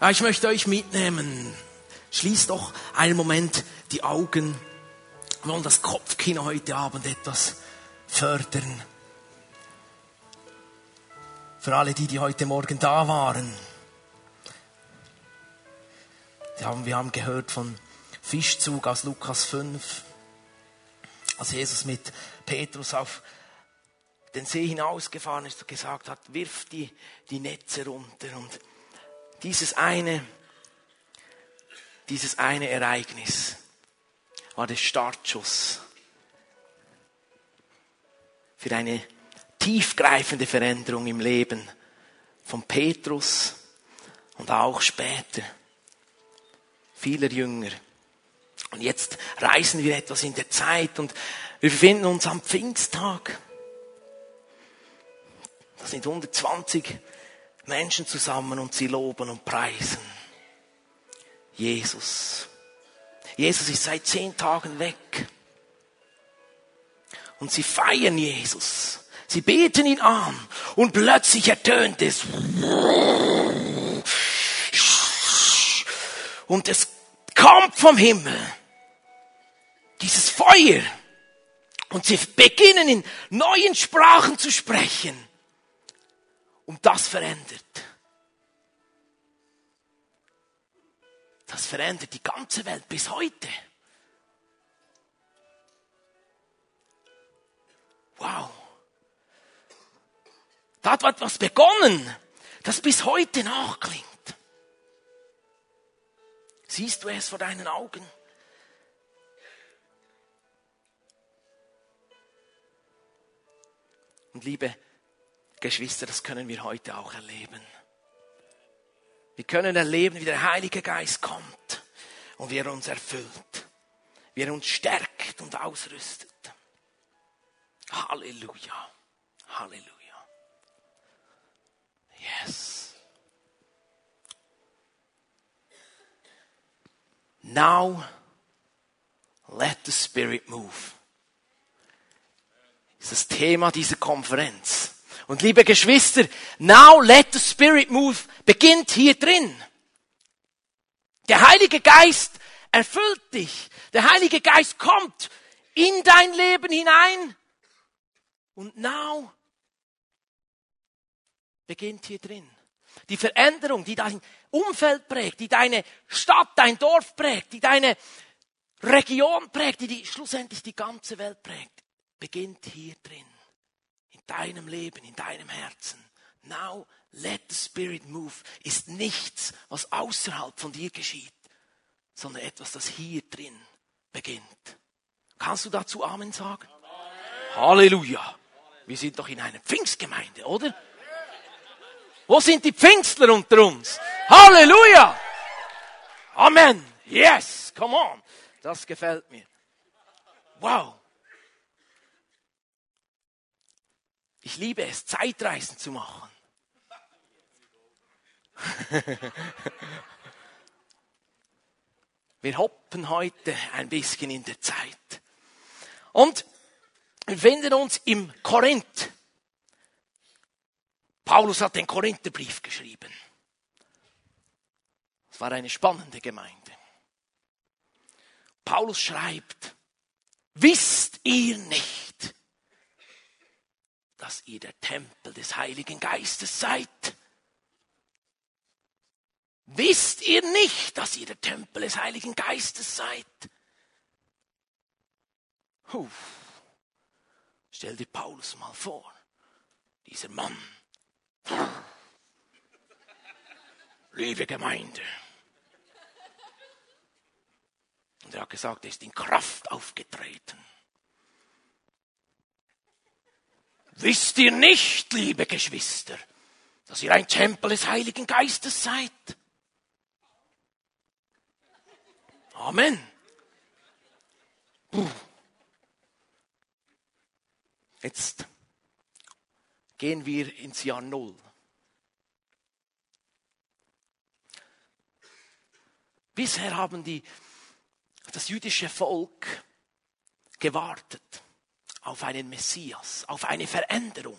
Ja, ich möchte euch mitnehmen. Schließt doch einen Moment die Augen. Wir wollen das Kopfkino heute Abend etwas fördern. Für alle die, die heute Morgen da waren. Wir haben, wir haben gehört von Fischzug aus Lukas 5, als Jesus mit Petrus auf den See hinausgefahren ist und gesagt hat, wirf die, die Netze runter. Und dieses eine, dieses eine Ereignis war der Startschuss für eine tiefgreifende Veränderung im Leben von Petrus und auch später vieler Jünger. Und jetzt reisen wir etwas in der Zeit und wir befinden uns am Pfingsttag. Da sind 120 Menschen zusammen und sie loben und preisen. Jesus. Jesus ist seit zehn Tagen weg. Und sie feiern Jesus. Sie beten ihn an. Und plötzlich ertönt es. Und es kommt vom Himmel. Dieses Feuer. Und sie beginnen in neuen Sprachen zu sprechen. Und das verändert. Das verändert die ganze Welt bis heute. Wow. Da hat etwas begonnen, das bis heute nachklingt. Siehst du es vor deinen Augen? Und liebe Geschwister, das können wir heute auch erleben. Wir können erleben, wie der Heilige Geist kommt und wie er uns erfüllt, wie er uns stärkt und ausrüstet. Halleluja. Halleluja. Yes. Now let the Spirit move. Das ist das Thema dieser Konferenz. Und liebe Geschwister, now let the Spirit move beginnt hier drin. Der Heilige Geist erfüllt dich. Der Heilige Geist kommt in dein Leben hinein. Und now beginnt hier drin. Die Veränderung, die dein Umfeld prägt, die deine Stadt, dein Dorf prägt, die deine Region prägt, die, die schlussendlich die ganze Welt prägt, beginnt hier drin. In deinem Leben, in deinem Herzen. Now let the Spirit move ist nichts, was außerhalb von dir geschieht, sondern etwas, das hier drin beginnt. Kannst du dazu Amen sagen? Amen. Halleluja. Wir sind doch in einer Pfingstgemeinde, oder? Wo sind die Pfingstler unter uns? Halleluja! Amen. Yes, come on. Das gefällt mir. Wow. Ich liebe es, Zeitreisen zu machen. Wir hoppen heute ein bisschen in der Zeit. Und wir finden uns im Korinth. Paulus hat den Korintherbrief geschrieben. Es war eine spannende Gemeinde. Paulus schreibt, wisst ihr nicht, dass ihr der Tempel des Heiligen Geistes seid? Wisst ihr nicht, dass ihr der Tempel des Heiligen Geistes seid? Puh. Stell dir Paulus mal vor, dieser Mann. Liebe Gemeinde. Und er hat gesagt, er ist in Kraft aufgetreten. Wisst ihr nicht, liebe Geschwister, dass ihr ein Tempel des Heiligen Geistes seid? Amen. Jetzt gehen wir ins Jahr Null. Bisher haben die, das jüdische Volk gewartet auf einen Messias, auf eine Veränderung,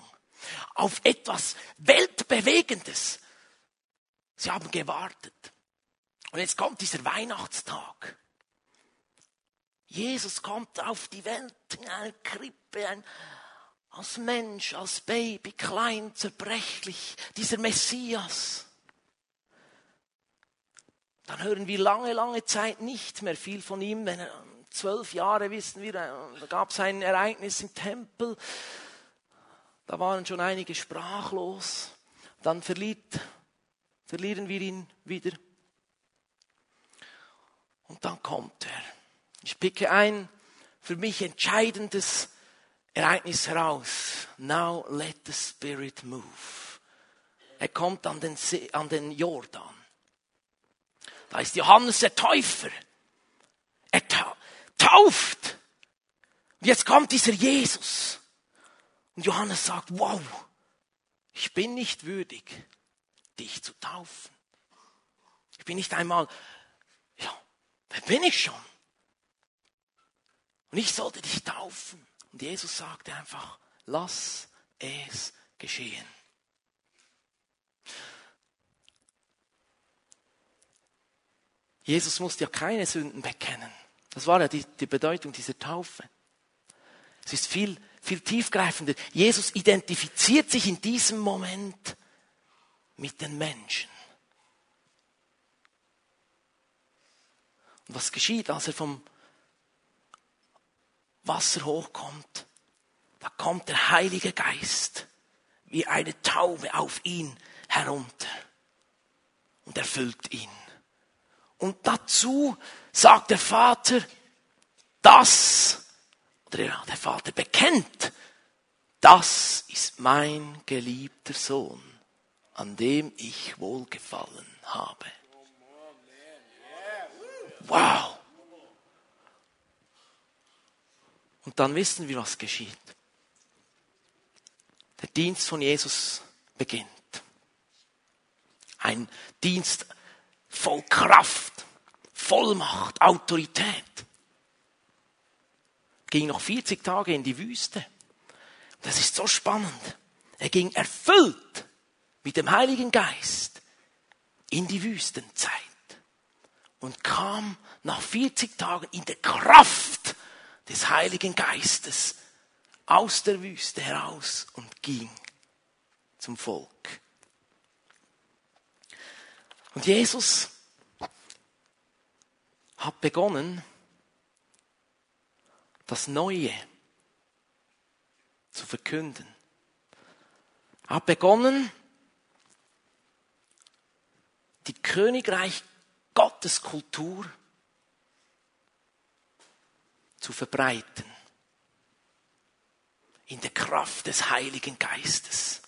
auf etwas Weltbewegendes. Sie haben gewartet. Und jetzt kommt dieser Weihnachtstag. Jesus kommt auf die Welt in einer Krippe, ein, als Mensch, als Baby, klein, zerbrechlich, dieser Messias. Dann hören wir lange, lange Zeit nicht mehr viel von ihm. Wenn er, zwölf Jahre wissen wir, da gab es ein Ereignis im Tempel. Da waren schon einige sprachlos. Dann verliert, verlieren wir ihn wieder. Und dann kommt er. Ich picke ein für mich entscheidendes Ereignis heraus. Now let the Spirit move. Er kommt an den, See, an den Jordan. Da ist Johannes der Täufer. Er tauft. Und jetzt kommt dieser Jesus. Und Johannes sagt, wow, ich bin nicht würdig, dich zu taufen. Ich bin nicht einmal, ja, wer bin ich schon? Und ich sollte dich taufen. Und Jesus sagte einfach, lass es geschehen. Jesus musste ja keine Sünden bekennen. Das war ja die, die Bedeutung dieser Taufe. Es ist viel, viel tiefgreifender. Jesus identifiziert sich in diesem Moment mit den Menschen. Und was geschieht, als er vom Wasser hochkommt? Da kommt der Heilige Geist wie eine Taube auf ihn herunter und erfüllt ihn. Und dazu sagt der Vater, das, oder der Vater bekennt, das ist mein geliebter Sohn, an dem ich wohlgefallen habe. Wow. Und dann wissen wir, was geschieht. Der Dienst von Jesus beginnt. Ein Dienst voll Kraft, Vollmacht, Autorität. Ging noch 40 Tage in die Wüste. Das ist so spannend. Er ging erfüllt mit dem Heiligen Geist in die Wüstenzeit und kam nach 40 Tagen in der Kraft des Heiligen Geistes aus der Wüste heraus und ging zum Volk. Und Jesus hat begonnen, das Neue zu verkünden. Er hat begonnen, die Königreich Gottes Kultur zu verbreiten. In der Kraft des Heiligen Geistes.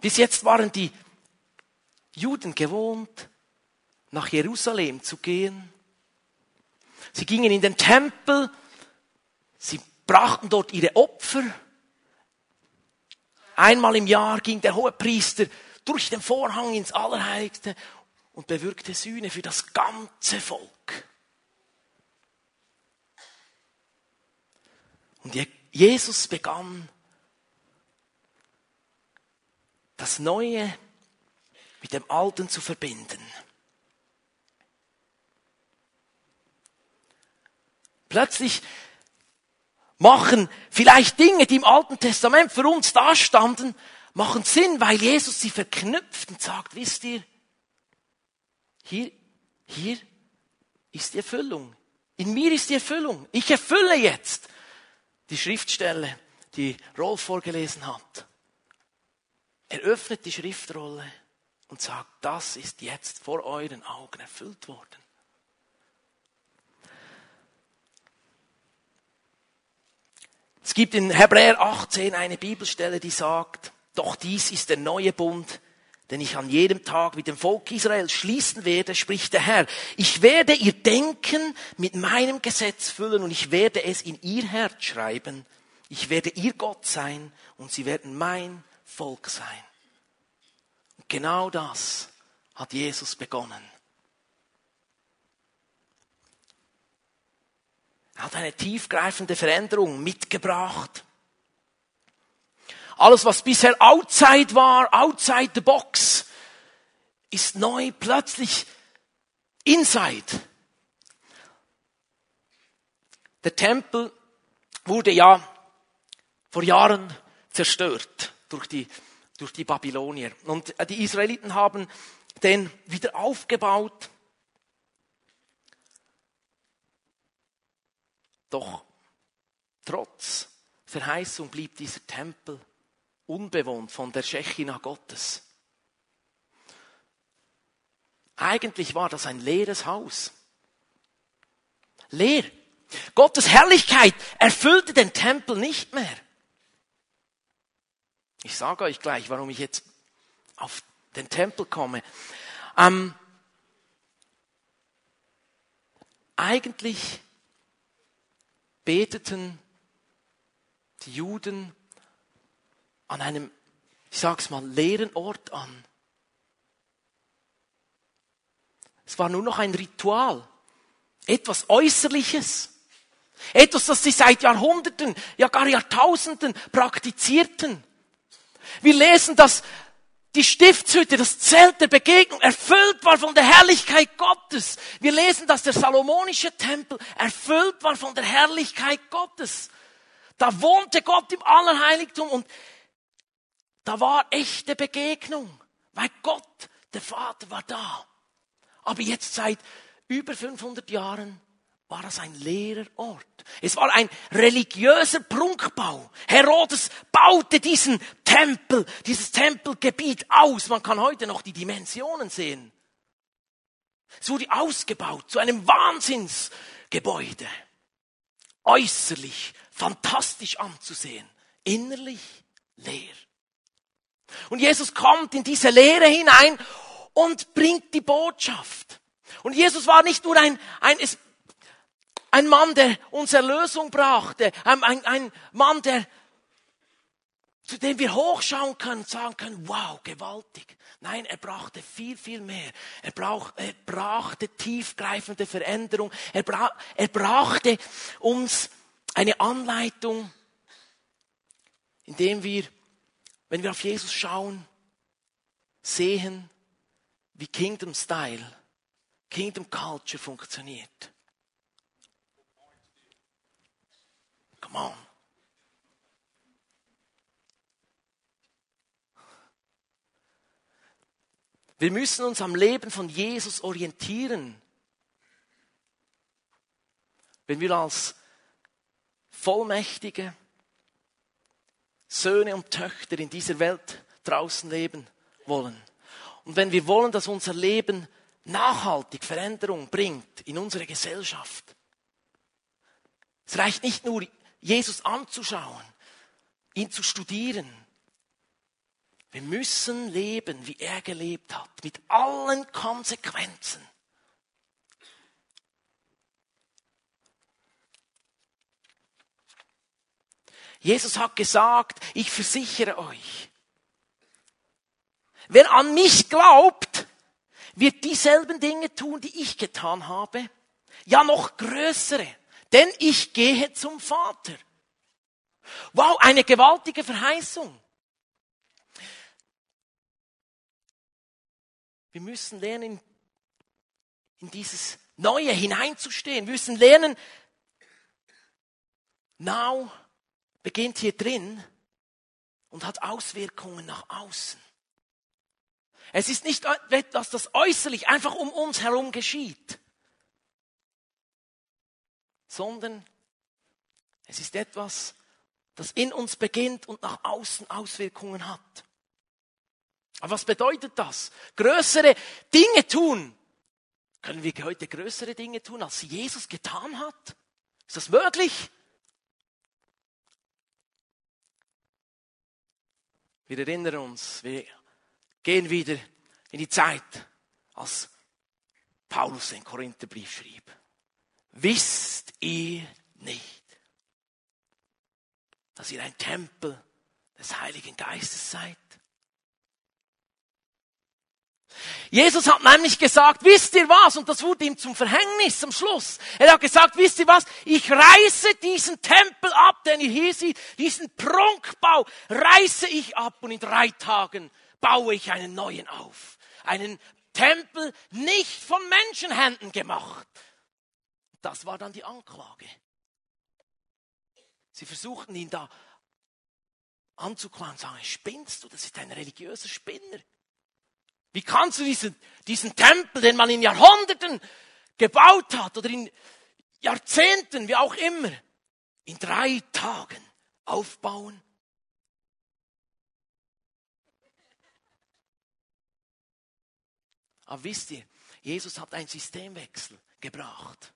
Bis jetzt waren die Juden gewohnt, nach Jerusalem zu gehen. Sie gingen in den Tempel, sie brachten dort ihre Opfer. Einmal im Jahr ging der Hohepriester durch den Vorhang ins Allerheiligste und bewirkte Sühne für das ganze Volk. Und Jesus begann das Neue mit dem Alten zu verbinden. Plötzlich machen vielleicht Dinge, die im Alten Testament für uns dastanden, machen Sinn, weil Jesus sie verknüpft und sagt, wisst ihr, hier, hier ist die Erfüllung. In mir ist die Erfüllung. Ich erfülle jetzt die Schriftstelle, die Rolf vorgelesen hat. Er öffnet die Schriftrolle und sagt, das ist jetzt vor euren Augen erfüllt worden. Es gibt in Hebräer 18 eine Bibelstelle, die sagt, doch dies ist der neue Bund, den ich an jedem Tag mit dem Volk Israel schließen werde, spricht der Herr. Ich werde ihr Denken mit meinem Gesetz füllen und ich werde es in ihr Herz schreiben. Ich werde ihr Gott sein und sie werden mein Volk sein. Genau das hat Jesus begonnen. Er hat eine tiefgreifende Veränderung mitgebracht. Alles, was bisher outside war, outside the box, ist neu plötzlich inside. Der Tempel wurde ja vor Jahren zerstört durch die, durch die Babylonier. Und die Israeliten haben den wieder aufgebaut. Doch trotz Verheißung blieb dieser Tempel unbewohnt von der Schechina Gottes. Eigentlich war das ein leeres Haus. Leer. Gottes Herrlichkeit erfüllte den Tempel nicht mehr. Ich sage euch gleich, warum ich jetzt auf den Tempel komme. Ähm, eigentlich beteten die Juden an einem, ich sag's mal, leeren Ort an. Es war nur noch ein Ritual, etwas Äußerliches, etwas, das sie seit Jahrhunderten, ja gar Jahrtausenden praktizierten. Wir lesen, dass die Stiftshütte, das Zelt der Begegnung erfüllt war von der Herrlichkeit Gottes. Wir lesen, dass der salomonische Tempel erfüllt war von der Herrlichkeit Gottes. Da wohnte Gott im Allerheiligtum und da war echte Begegnung, weil Gott, der Vater, war da. Aber jetzt seit über 500 Jahren war das ein leerer Ort. Es war ein religiöser Prunkbau. Herodes baute diesen Tempel, dieses Tempelgebiet aus. Man kann heute noch die Dimensionen sehen. Es wurde ausgebaut zu einem Wahnsinnsgebäude. Äußerlich fantastisch anzusehen, innerlich leer. Und Jesus kommt in diese Leere hinein und bringt die Botschaft. Und Jesus war nicht nur ein, ein, ein Mann, der uns Erlösung brachte, ein, ein, ein Mann, der, zu dem wir hochschauen können sagen können, wow, gewaltig. Nein, er brachte viel, viel mehr. Er, brauch, er brachte tiefgreifende Veränderung. Er, bra er brachte uns eine Anleitung, indem wir, wenn wir auf Jesus schauen, sehen, wie Kingdom Style, Kingdom Culture funktioniert. On. Wir müssen uns am Leben von Jesus orientieren. Wenn wir als vollmächtige Söhne und Töchter in dieser Welt draußen leben wollen. Und wenn wir wollen, dass unser Leben nachhaltig Veränderung bringt in unsere Gesellschaft, es reicht nicht nur Jesus anzuschauen, ihn zu studieren. Wir müssen leben, wie er gelebt hat, mit allen Konsequenzen. Jesus hat gesagt, ich versichere euch, wer an mich glaubt, wird dieselben Dinge tun, die ich getan habe, ja noch größere denn ich gehe zum Vater. Wow, eine gewaltige Verheißung. Wir müssen lernen, in dieses Neue hineinzustehen. Wir müssen lernen, Now beginnt hier drin und hat Auswirkungen nach außen. Es ist nicht etwas, das äußerlich einfach um uns herum geschieht sondern es ist etwas, das in uns beginnt und nach außen Auswirkungen hat. Aber was bedeutet das? Größere Dinge tun. Können wir heute größere Dinge tun, als Jesus getan hat? Ist das möglich? Wir erinnern uns, wir gehen wieder in die Zeit, als Paulus den Korintherbrief schrieb. Wisst ihr nicht, dass ihr ein Tempel des Heiligen Geistes seid? Jesus hat nämlich gesagt, wisst ihr was? Und das wurde ihm zum Verhängnis am Schluss. Er hat gesagt, wisst ihr was? Ich reiße diesen Tempel ab, den ihr hier seht, diesen Prunkbau reiße ich ab und in drei Tagen baue ich einen neuen auf. Einen Tempel nicht von Menschenhänden gemacht. Das war dann die Anklage. Sie versuchten ihn da anzuklagen und sagen, spinnst du? Das ist ein religiöser Spinner. Wie kannst du diesen, diesen Tempel, den man in Jahrhunderten gebaut hat oder in Jahrzehnten, wie auch immer, in drei Tagen aufbauen? Aber wisst ihr, Jesus hat einen Systemwechsel gebracht.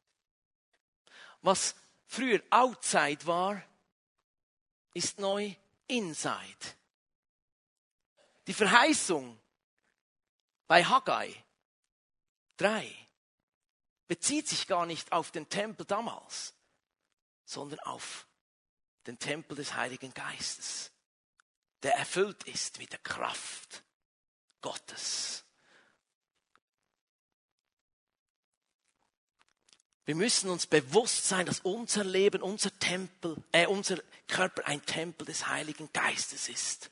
Was früher Outside war, ist neu Inside. Die Verheißung bei Haggai 3 bezieht sich gar nicht auf den Tempel damals, sondern auf den Tempel des Heiligen Geistes, der erfüllt ist mit der Kraft Gottes. Wir müssen uns bewusst sein, dass unser Leben, unser Tempel, äh, unser Körper ein Tempel des Heiligen Geistes ist.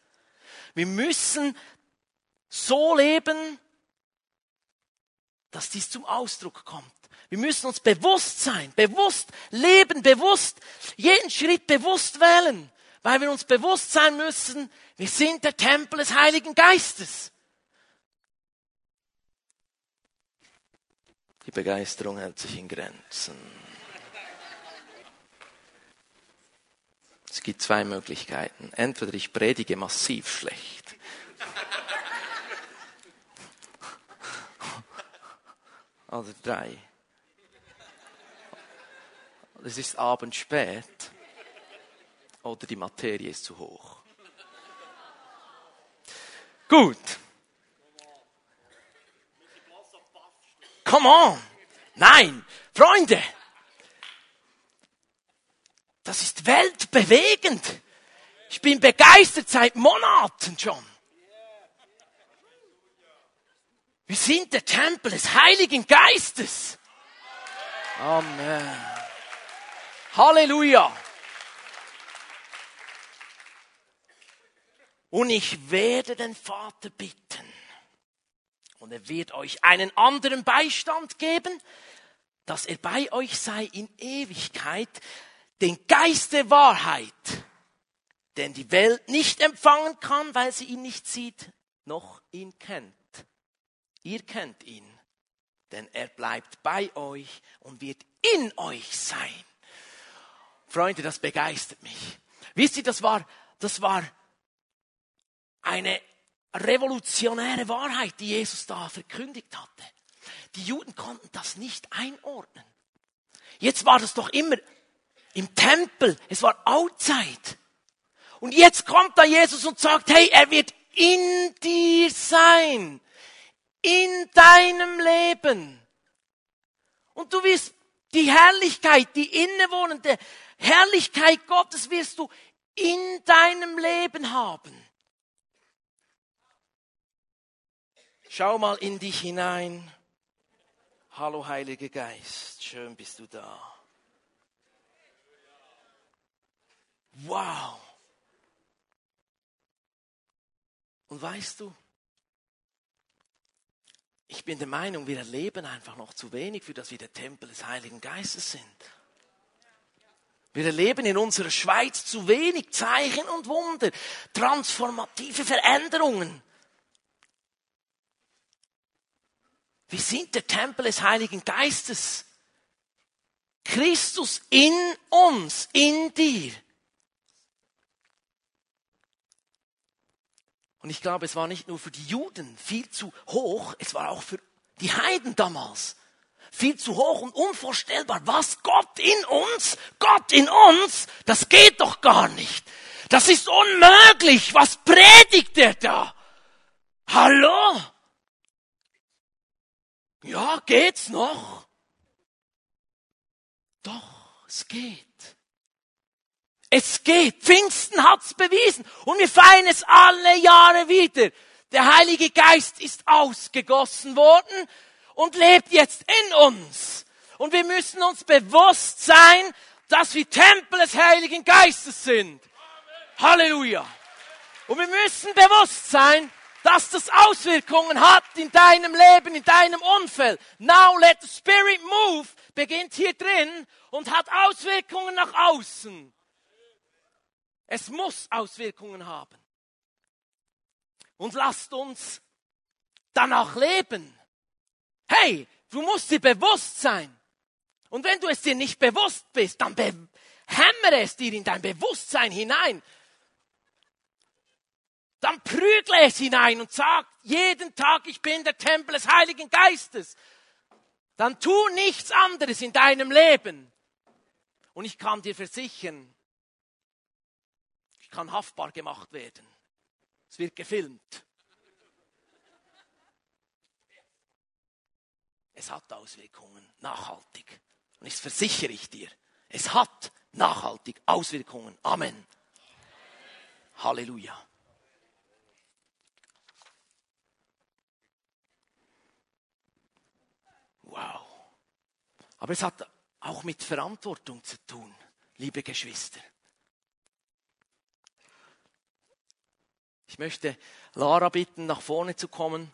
Wir müssen so leben, dass dies zum Ausdruck kommt. Wir müssen uns bewusst sein, bewusst leben, bewusst jeden Schritt bewusst wählen, weil wir uns bewusst sein müssen, wir sind der Tempel des Heiligen Geistes. Die Begeisterung hält sich in Grenzen. Es gibt zwei Möglichkeiten. Entweder ich predige massiv schlecht. Oder drei. Es ist abends spät. Oder die Materie ist zu hoch. Gut. Come on. Nein, Freunde. Das ist weltbewegend. Ich bin begeistert seit Monaten schon. Wir sind der Tempel des Heiligen Geistes. Amen. Halleluja. Und ich werde den Vater bitten, und er wird euch einen anderen Beistand geben, dass er bei euch sei in Ewigkeit, den Geist der Wahrheit, den die Welt nicht empfangen kann, weil sie ihn nicht sieht, noch ihn kennt. Ihr kennt ihn, denn er bleibt bei euch und wird in euch sein. Freunde, das begeistert mich. Wisst ihr, das war, das war eine revolutionäre Wahrheit, die Jesus da verkündigt hatte. Die Juden konnten das nicht einordnen. Jetzt war das doch immer im Tempel, es war outside. Und jetzt kommt da Jesus und sagt, hey, er wird in dir sein, in deinem Leben. Und du wirst die Herrlichkeit, die innewohnende Herrlichkeit Gottes wirst du in deinem Leben haben. Schau mal in dich hinein. Hallo Heiliger Geist, schön bist du da. Wow. Und weißt du, ich bin der Meinung, wir erleben einfach noch zu wenig, für das wir der Tempel des Heiligen Geistes sind. Wir erleben in unserer Schweiz zu wenig Zeichen und Wunder, transformative Veränderungen. Wir sind der Tempel des Heiligen Geistes. Christus in uns, in dir. Und ich glaube, es war nicht nur für die Juden viel zu hoch, es war auch für die Heiden damals viel zu hoch und unvorstellbar. Was Gott in uns, Gott in uns, das geht doch gar nicht. Das ist unmöglich. Was predigt der da? Hallo? Ja, geht's noch? Doch, es geht. Es geht. Pfingsten hat's bewiesen. Und wir feiern es alle Jahre wieder. Der Heilige Geist ist ausgegossen worden und lebt jetzt in uns. Und wir müssen uns bewusst sein, dass wir Tempel des Heiligen Geistes sind. Halleluja. Und wir müssen bewusst sein, dass das Auswirkungen hat in deinem Leben, in deinem Umfeld. Now let the Spirit move beginnt hier drin und hat Auswirkungen nach außen. Es muss Auswirkungen haben. Und lasst uns danach leben. Hey, du musst dir bewusst sein. Und wenn du es dir nicht bewusst bist, dann hämmere es dir in dein Bewusstsein hinein. Dann prügle es hinein und sag jeden Tag, ich bin der Tempel des Heiligen Geistes. Dann tu nichts anderes in deinem Leben. Und ich kann dir versichern, ich kann haftbar gemacht werden. Es wird gefilmt. Es hat Auswirkungen, nachhaltig. Und ich versichere ich dir, es hat nachhaltig Auswirkungen. Amen. Halleluja. Wow. Aber es hat auch mit Verantwortung zu tun, liebe Geschwister. Ich möchte Lara bitten, nach vorne zu kommen.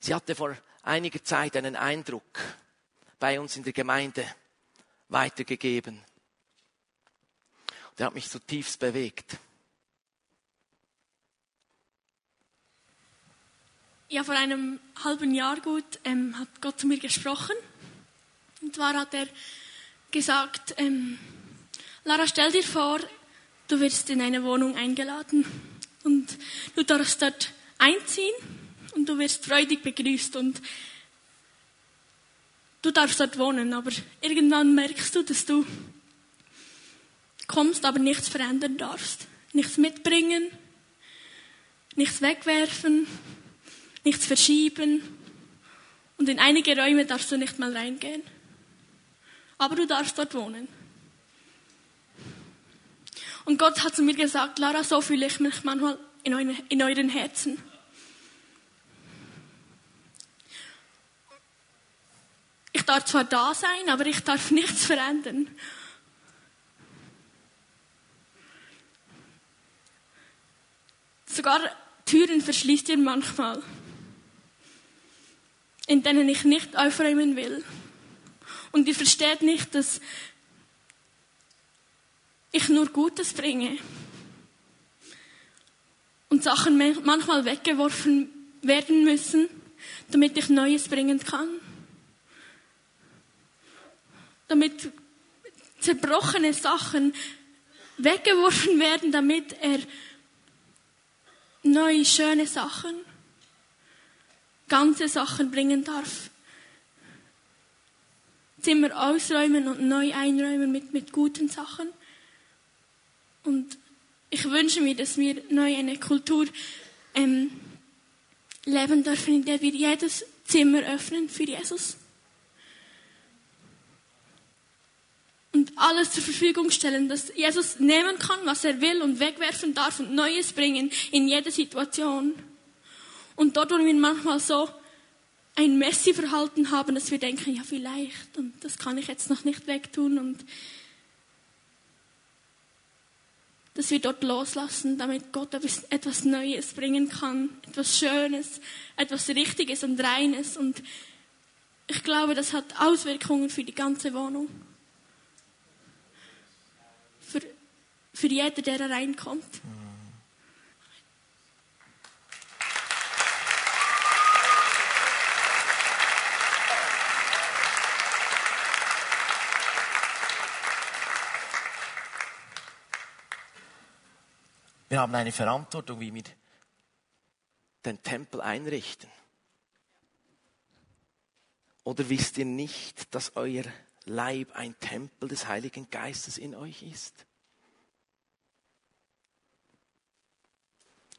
Sie hatte vor einiger Zeit einen Eindruck bei uns in der Gemeinde weitergegeben. Der hat mich zutiefst bewegt. Ja, vor einem halben Jahr gut ähm, hat Gott zu mir gesprochen. Und zwar hat er gesagt, ähm, Lara, stell dir vor, du wirst in eine Wohnung eingeladen und du darfst dort einziehen und du wirst freudig begrüßt und du darfst dort wohnen, aber irgendwann merkst du, dass du kommst, aber nichts verändern darfst. Nichts mitbringen, nichts wegwerfen, nichts verschieben. Und in einige Räume darfst du nicht mal reingehen. Aber du darfst dort wohnen. Und Gott hat zu mir gesagt, Lara, so fühle ich mich manchmal in, euren, in euren Herzen. Ich darf zwar da sein, aber ich darf nichts verändern. Sogar Türen verschließt ihr manchmal in denen ich nicht aufräumen will. Und ihr versteht nicht, dass ich nur Gutes bringe. Und Sachen manchmal weggeworfen werden müssen, damit ich Neues bringen kann. Damit zerbrochene Sachen weggeworfen werden, damit er neue, schöne Sachen ganze Sachen bringen darf. Zimmer ausräumen und neu einräumen mit, mit guten Sachen. Und ich wünsche mir, dass wir neu eine Kultur ähm, leben dürfen, in der wir jedes Zimmer öffnen für Jesus. Und alles zur Verfügung stellen, dass Jesus nehmen kann, was er will und wegwerfen darf und Neues bringen in jede Situation. Und dort, wo wir manchmal so ein Messi-Verhalten haben, dass wir denken, ja vielleicht, und das kann ich jetzt noch nicht wegtun, und dass wir dort loslassen, damit Gott etwas Neues bringen kann, etwas Schönes, etwas Richtiges und Reines. Und ich glaube, das hat Auswirkungen für die ganze Wohnung. Für, für jeder, der reinkommt. Haben eine Verantwortung, wie wir den Tempel einrichten. Oder wisst ihr nicht, dass euer Leib ein Tempel des Heiligen Geistes in euch ist?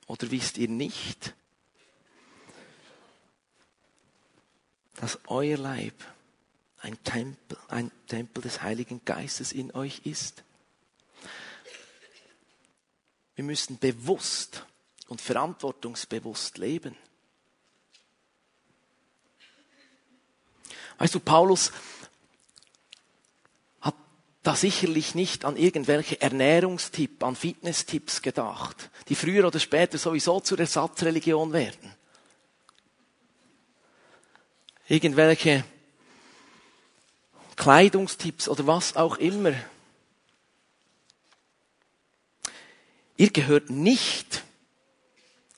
Oder wisst ihr nicht, dass euer Leib ein Tempel, ein Tempel des Heiligen Geistes in euch ist? Wir müssen bewusst und verantwortungsbewusst leben. Weißt du, Paulus hat da sicherlich nicht an irgendwelche Ernährungstipps, an Fitnesstipps gedacht, die früher oder später sowieso zur Ersatzreligion werden. Irgendwelche Kleidungstipps oder was auch immer. Ihr gehört nicht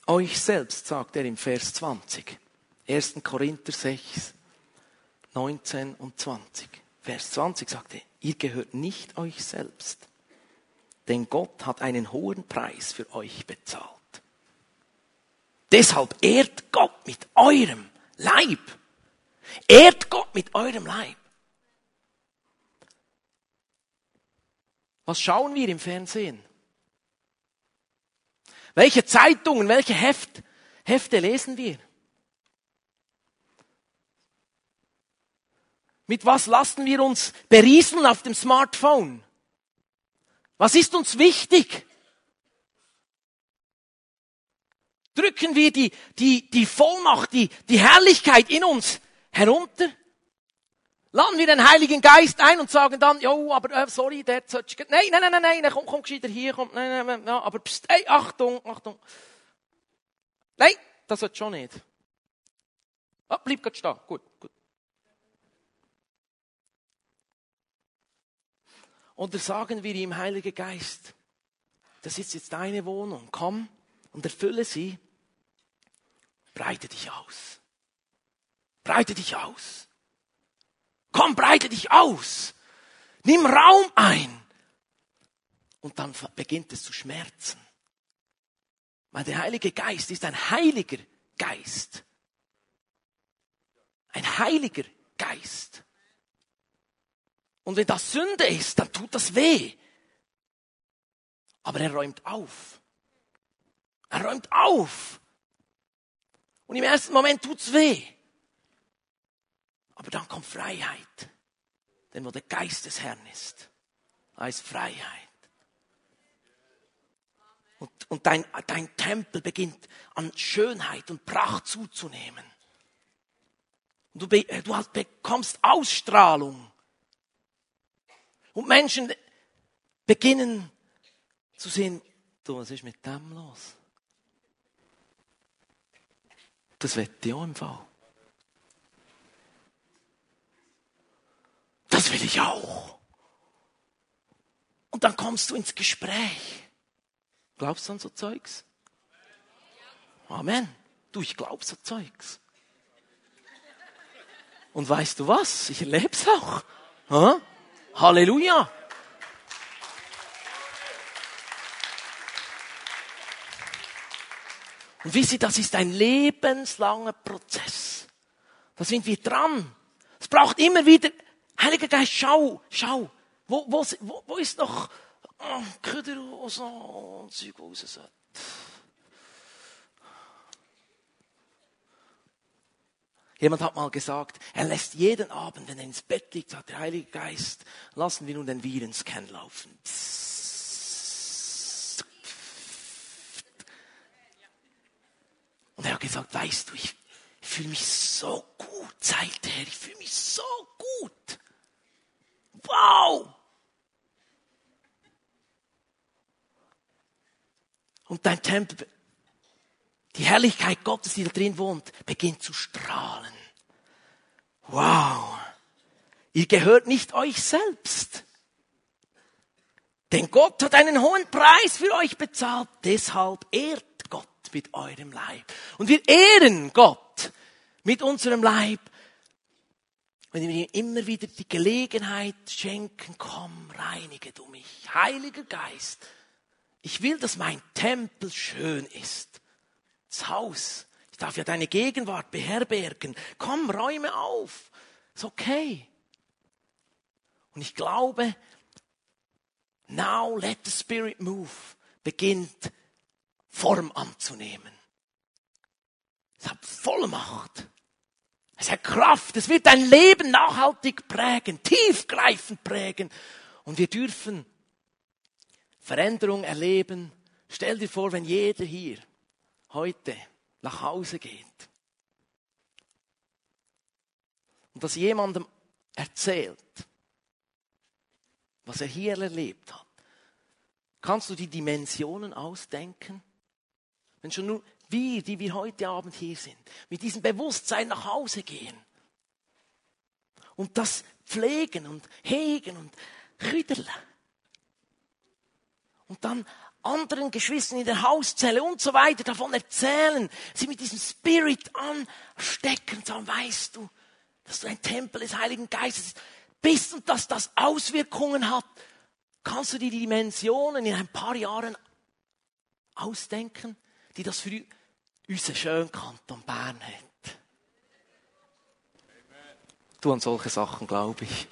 euch selbst, sagt er im Vers 20. 1. Korinther 6, 19 und 20. Vers 20 sagt er, ihr gehört nicht euch selbst, denn Gott hat einen hohen Preis für euch bezahlt. Deshalb ehrt Gott mit eurem Leib. Ehrt Gott mit eurem Leib. Was schauen wir im Fernsehen? Welche Zeitungen, welche Heft, Hefte lesen wir? Mit was lassen wir uns berieseln auf dem Smartphone? Was ist uns wichtig? Drücken wir die, die, die Vollmacht, die, die Herrlichkeit in uns herunter? Laden wir den Heiligen Geist ein und sagen dann, jo, aber äh, sorry, der sollte, nein, nein, nein, nein, nein, komm, komm gescheiter hier, komm, nein, nein, nein, ja, aber pst, ey, Achtung, Achtung. Nein, das sollte schon nicht. Ah, bleib grad stehen, gut, gut. Oder sagen wir ihm, Heiliger Geist, das ist jetzt deine Wohnung, komm und erfülle sie, breite dich aus. Breite dich aus. Komm, breite dich aus. Nimm Raum ein. Und dann beginnt es zu schmerzen. Weil der Heilige Geist ist ein heiliger Geist. Ein heiliger Geist. Und wenn das Sünde ist, dann tut das weh. Aber er räumt auf. Er räumt auf. Und im ersten Moment tut's weh. Aber dann kommt Freiheit. Denn wo der Geist des Herrn ist, da ist Freiheit. Und, und dein, dein Tempel beginnt an Schönheit und Pracht zuzunehmen. Und du, be, du halt bekommst Ausstrahlung. Und Menschen beginnen zu sehen, du, was ist mit dem los? Das wird auch im Fall. Das will ich auch. Und dann kommst du ins Gespräch. Glaubst du an so Zeugs? Amen. Du, ich glaub so Zeugs. Und weißt du was? Ich erlebe es auch. Ha? Halleluja. Und wisst ihr, das ist ein lebenslanger Prozess. Da sind wir dran. Es braucht immer wieder Heiliger Geist, schau, schau. Wo, wo, wo, ist noch oh, Köder und so und raus? Jemand hat mal gesagt, er lässt jeden Abend, wenn er ins Bett liegt, sagt der Heilige Geist, lassen wir nun den Virenscan laufen. Und er hat gesagt, weißt du, ich, ich fühle mich so gut seither, ich fühle mich so gut. Wow! Und dein Tempel, die Herrlichkeit Gottes, die da drin wohnt, beginnt zu strahlen. Wow! Ihr gehört nicht euch selbst. Denn Gott hat einen hohen Preis für euch bezahlt. Deshalb ehrt Gott mit eurem Leib. Und wir ehren Gott mit unserem Leib wenn wir ihm immer wieder die Gelegenheit schenken, komm, reinige du mich. Heiliger Geist, ich will, dass mein Tempel schön ist. Das Haus, ich darf ja deine Gegenwart beherbergen. Komm, räume auf. Ist okay. Und ich glaube, now let the Spirit move beginnt Form anzunehmen. Es hat Vollmacht. Es hat Kraft. Es wird dein Leben nachhaltig prägen, tiefgreifend prägen. Und wir dürfen Veränderung erleben. Stell dir vor, wenn jeder hier heute nach Hause geht und das jemandem erzählt, was er hier erlebt hat, kannst du die Dimensionen ausdenken? Wenn schon nur wir, die wir heute Abend hier sind, mit diesem Bewusstsein nach Hause gehen. Und das pflegen und hegen und küdeln und dann anderen Geschwistern in der Hauszelle und so weiter davon erzählen, sie mit diesem Spirit anstecken sagen, weißt du, dass du ein Tempel des Heiligen Geistes bist und dass das Auswirkungen hat, kannst du dir die Dimensionen in ein paar Jahren ausdenken, die das für unseren schönen Kanton Bern hat. Du an solche Sachen glaube ich.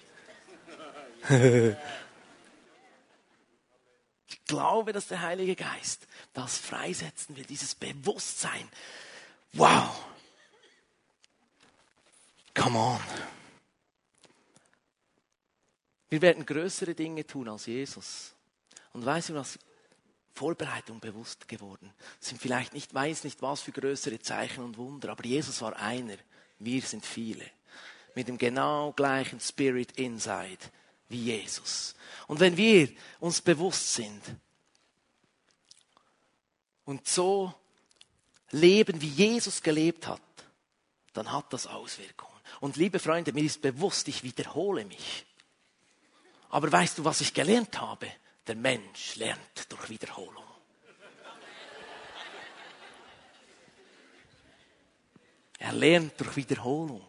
ich glaube, dass der Heilige Geist das freisetzen will, dieses Bewusstsein. Wow! Come on. Wir werden größere Dinge tun als Jesus. Und weißt du was? Vorbereitung bewusst geworden. Sind vielleicht nicht, weiß nicht was für größere Zeichen und Wunder, aber Jesus war einer. Wir sind viele. Mit dem genau gleichen Spirit inside wie Jesus. Und wenn wir uns bewusst sind und so leben, wie Jesus gelebt hat, dann hat das Auswirkungen. Und liebe Freunde, mir ist bewusst, ich wiederhole mich. Aber weißt du, was ich gelernt habe? Der Mensch lernt durch Wiederholung. Er lernt durch Wiederholung.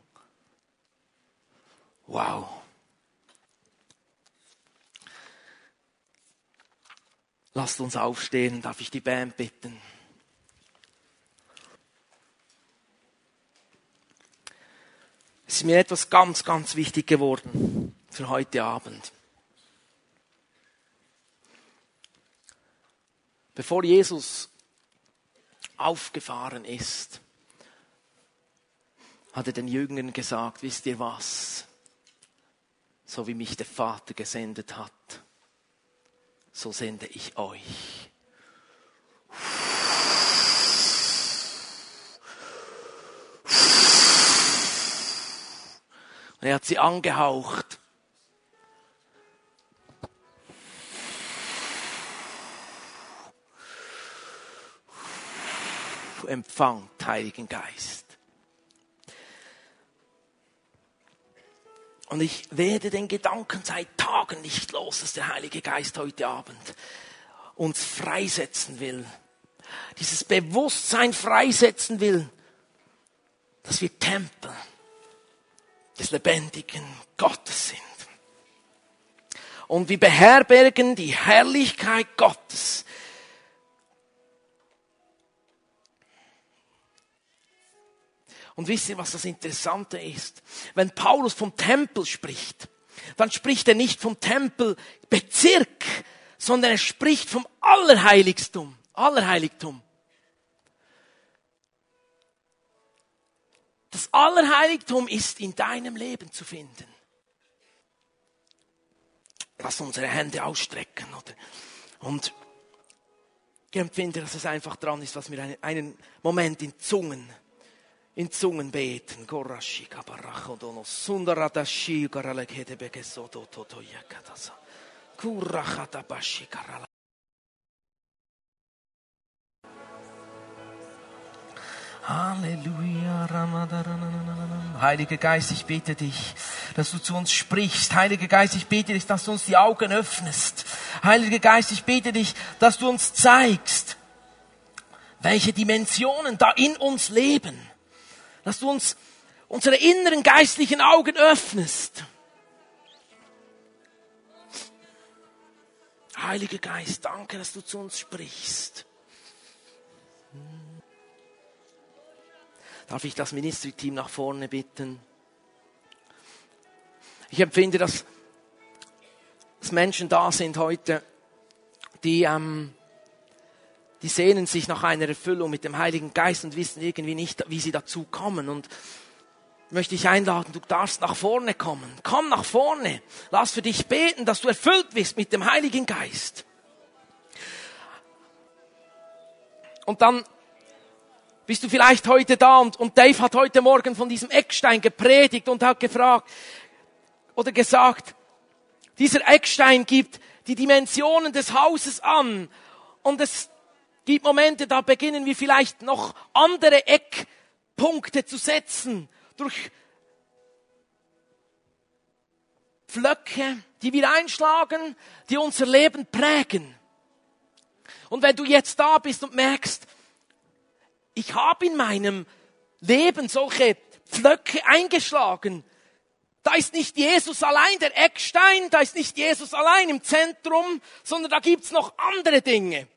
Wow. Lasst uns aufstehen, darf ich die Band bitten? Es ist mir etwas ganz, ganz wichtig geworden für heute Abend. Bevor Jesus aufgefahren ist, hat er den Jüngern gesagt, wisst ihr was? So wie mich der Vater gesendet hat, so sende ich euch. Und er hat sie angehaucht. Empfangt, Heiligen Geist. Und ich werde den Gedanken seit Tagen nicht los, dass der Heilige Geist heute Abend uns freisetzen will. Dieses Bewusstsein freisetzen will, dass wir Tempel des lebendigen Gottes sind. Und wir beherbergen die Herrlichkeit Gottes. Und wisst ihr, was das Interessante ist? Wenn Paulus vom Tempel spricht, dann spricht er nicht vom Tempelbezirk, sondern er spricht vom Allerheiligstum. Allerheiligtum. Das Allerheiligtum ist in deinem Leben zu finden. Lass unsere Hände ausstrecken, oder? Und ich empfinde, dass es einfach dran ist, was einen, einen Moment in Zungen, in Zungen beten. Halleluja. Heiliger Geist, ich bete dich, dass du zu uns sprichst. Heiliger Geist, ich bete dich, dass du uns die Augen öffnest. Heiliger Geist, ich bete dich, dass du uns zeigst, welche Dimensionen da in uns leben. Dass du uns unsere inneren geistlichen Augen öffnest. Heiliger Geist, danke, dass du zu uns sprichst. Darf ich das Ministry-Team nach vorne bitten? Ich empfinde, dass, dass Menschen da sind heute, die, ähm, die sehnen sich nach einer Erfüllung mit dem Heiligen Geist und wissen irgendwie nicht, wie sie dazu kommen. Und möchte ich einladen, du darfst nach vorne kommen. Komm nach vorne. Lass für dich beten, dass du erfüllt bist mit dem Heiligen Geist. Und dann bist du vielleicht heute da und, und Dave hat heute Morgen von diesem Eckstein gepredigt und hat gefragt oder gesagt, dieser Eckstein gibt die Dimensionen des Hauses an und es gibt Momente, da beginnen wir vielleicht noch andere Eckpunkte zu setzen durch Pflöcke, die wir einschlagen, die unser Leben prägen. Und wenn du jetzt da bist und merkst, ich habe in meinem Leben solche Pflöcke eingeschlagen, da ist nicht Jesus allein der Eckstein, da ist nicht Jesus allein im Zentrum, sondern da gibt's noch andere Dinge.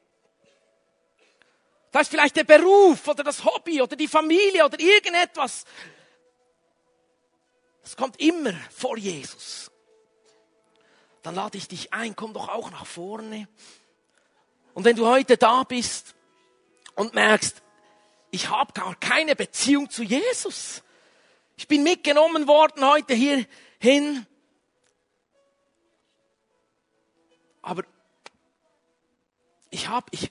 Da ist vielleicht der Beruf oder das Hobby oder die Familie oder irgendetwas. Das kommt immer vor Jesus. Dann lade ich dich ein, komm doch auch nach vorne. Und wenn du heute da bist und merkst, ich habe gar keine Beziehung zu Jesus. Ich bin mitgenommen worden heute hier hin. Aber ich habe, ich,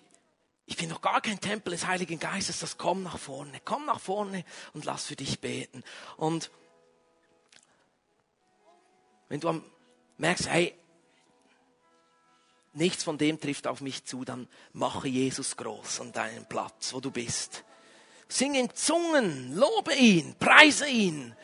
ich bin noch gar kein Tempel des Heiligen Geistes. Das komm nach vorne, komm nach vorne und lass für dich beten. Und wenn du merkst, hey, nichts von dem trifft auf mich zu, dann mache Jesus groß an deinem Platz, wo du bist. Sing in Zungen, lobe ihn, preise ihn,